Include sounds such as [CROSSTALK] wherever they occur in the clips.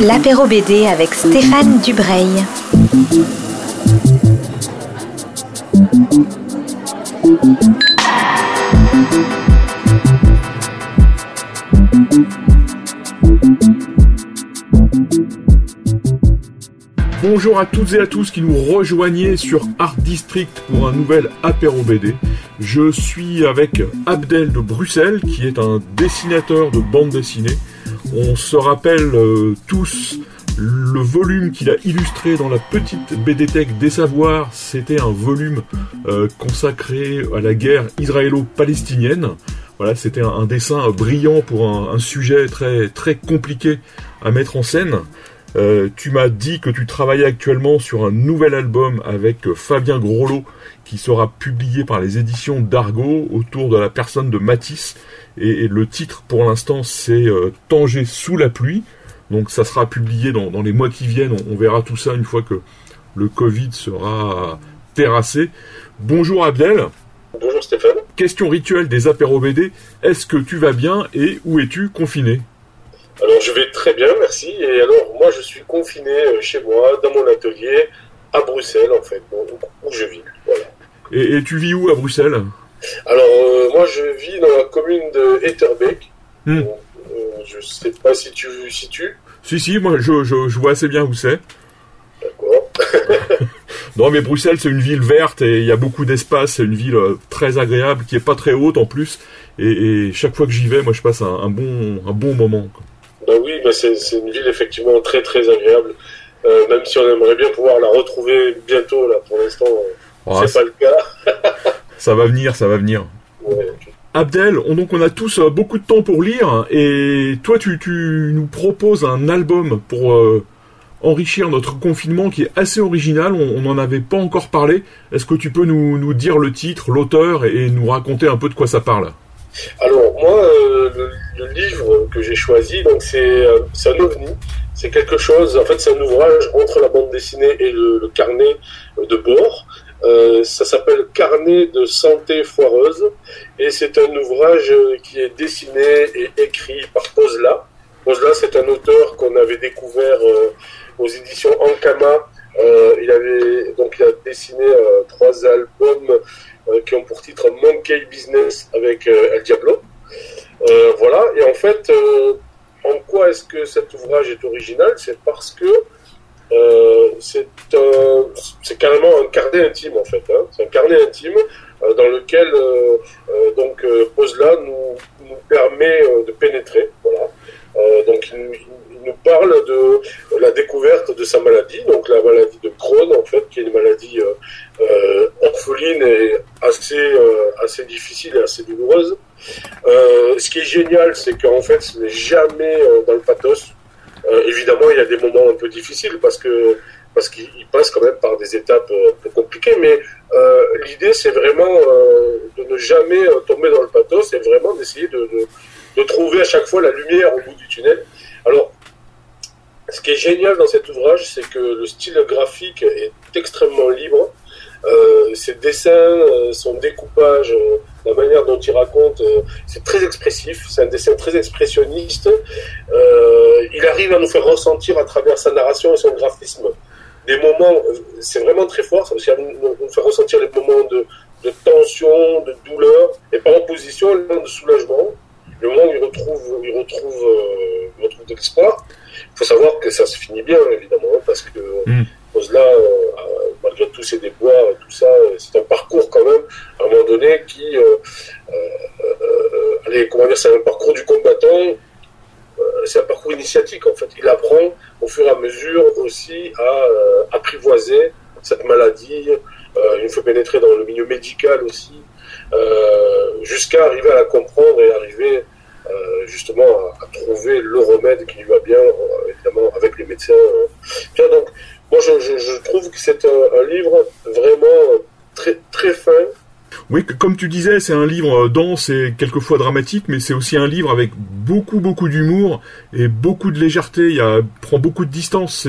L'apéro BD avec Stéphane Dubreuil. Bonjour à toutes et à tous qui nous rejoignez sur Art District pour un nouvel apéro BD. Je suis avec Abdel de Bruxelles qui est un dessinateur de bande dessinée. On se rappelle euh, tous le volume qu'il a illustré dans la petite BD Tech des Savoirs, c'était un volume euh, consacré à la guerre israélo-palestinienne. Voilà, c'était un, dessin brillant pour un, sujet très compliqué à mettre en scène. Euh, tu m'as dit que tu travaillais actuellement sur un nouvel album avec Fabien Grolot qui sera publié par les éditions d'Argo autour de la personne de Matisse. Et, le titre pour l'instant c'est euh, Tanger sous la pluie. Donc ça sera publié dans, les mois qui viennent. On, verra tout ça une fois que le Covid sera terrassé. Bonjour Abdel. Bonjour Stéphane. Question rituelle des apéros BD. Est-ce que tu vas bien et où es-tu confiné? Alors je vais très bien, merci. Et alors moi je suis confiné euh, chez moi, dans mon atelier, à Bruxelles en fait, où je vis. Et, tu vis où à Bruxelles? Alors euh, moi je vis dans la commune de Etterbeek. Hmm. Euh, je sais pas si tu situes. Si, si, moi je, je, vois assez bien où c'est. D'accord. [LAUGHS] non, mais Bruxelles, c'est une ville verte et il y a beaucoup d'espace. C'est une ville euh, très agréable qui est pas très haute en plus. Et, chaque fois que j'y vais, moi je passe un, bon, un bon moment. Bah oui, bah c'est une ville effectivement très très agréable. Euh, même si on aimerait bien pouvoir la retrouver bientôt, là pour l'instant, ah, c'est pas le cas. [LAUGHS] ça va venir, ça va venir. Ouais, Abdel, on, donc on a tous euh, beaucoup de temps pour lire et toi tu, nous proposes un album pour euh, enrichir notre confinement qui est assez original, on n'en avait pas encore parlé. Est-ce que tu peux nous, dire le titre, l'auteur et, nous raconter un peu de quoi ça parle? Alors moi, euh, le, livre que j'ai choisi, donc c'est un ovni, c'est quelque chose, en fait c'est un ouvrage entre la bande dessinée et le carnet de bord. Euh, ça s'appelle Carnet de santé foireuse et c'est un ouvrage qui est dessiné et écrit par Pozla. Pozla, c'est un auteur qu'on avait découvert euh, aux éditions Ankama. Euh, il avait donc il a dessiné trois albums qui ont pour titre Monkey Business avec El Diablo. Voilà. Et en fait, en quoi est-ce que cet ouvrage est original? C'est parce que euh, c'est carrément un carnet intime en fait. Hein. C'est un carnet intime euh, dans lequel euh, donc Pozla nous, nous permet de pénétrer. Voilà. donc il, nous parle de la découverte de sa maladie, donc la maladie de Crohn en fait, qui est une maladie orpheline et assez assez difficile et assez douloureuse. ce qui est génial, c'est qu'en fait, ce n'est jamais dans le pathos. Euh, évidemment, il y a des moments un peu difficiles parce que parce qu'il passe quand même par des étapes euh, peu compliquées, mais euh, l'idée c'est vraiment de ne jamais tomber dans le pathos et vraiment d'essayer de, de, trouver à chaque fois la lumière au bout du tunnel. Alors, ce qui est génial dans cet ouvrage, c'est que le style graphique est extrêmement libre. Euh, ses dessins, son découpage, la manière dont il raconte, euh, c'est très expressif, c'est un dessin très expressionniste. Euh, il arrive à nous faire ressentir à travers sa narration et son graphisme des moments, euh, c'est vraiment très fort, ça veut nous, nous faire ressentir les moments de, tension, de douleur, et par opposition, le moment de soulagement, le moment où il retrouve, il retrouve, il retrouve de l'espoir. Il faut savoir que ça se finit bien, évidemment, parce que mm. là, malgré tous ses déboires, tout ça, c'est un parcours quand même, à un moment donné, qui, euh, euh, euh, allez, comment dire, c'est un parcours du combattant, c'est un parcours initiatique en fait. Il apprend au fur et à mesure aussi à apprivoiser cette maladie. il faut pénétrer dans le milieu médical aussi, jusqu'à arriver à la comprendre et arriver justement à, trouver le remède qui lui va bien, évidemment, avec les médecins. donc, moi, je, trouve que c'est un, livre vraiment très, très fin. Oui, comme tu disais, c'est un livre euh, dense et quelquefois dramatique, mais c'est aussi un livre avec beaucoup, beaucoup d'humour et beaucoup de légèreté. Il prend beaucoup de distance.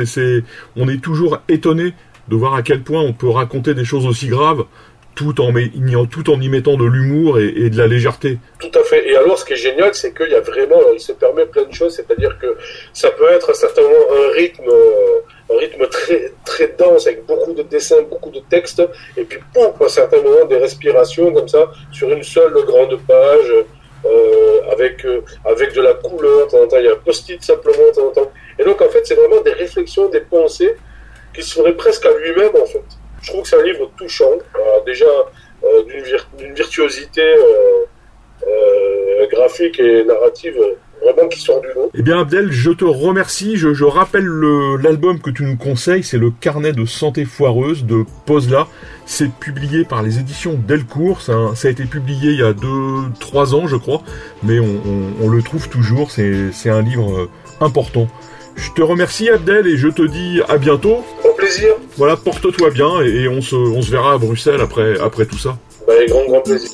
On est toujours étonné de voir à quel point on peut raconter des choses aussi graves tout en, tout en y mettant de l'humour et, de la légèreté. Tout à fait. Et alors, ce qui est génial, c'est qu'il y a vraiment, il se permet plein de choses. C'est-à-dire que ça peut être certainement un rythme, un rythme très, très dense avec beaucoup de dessins, beaucoup de textes, et puis pouf, à certains moments des respirations comme ça sur une seule grande page. Euh, avec euh, avec de la couleur, de temps en temps, il y a un post-it simplement, de temps en temps. Et donc, en fait, c'est vraiment des réflexions, des pensées qui se feraient presque à lui-même, en fait. Je trouve que c'est un livre touchant, euh, déjà euh, d'une virtuosité euh, graphique et narrative vraiment qui sort du lot. Eh bien Abdel, je te remercie. Je, je rappelle l'album que tu nous conseilles, c'est le Carnet de santé foireuse de Posla. C'est publié par les éditions Delcourt. Ça, ça, a été publié il y a 2-3 ans, je crois, mais on, on, on le trouve toujours. C'est un livre important. Je te remercie Abdel et je te dis à bientôt. Au plaisir. Voilà, porte-toi bien et, on, se, on se verra à Bruxelles après, après tout ça. Bah, grand, grand plaisir.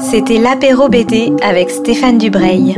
C'était l'apéro BD avec Stéphane Dubreuil.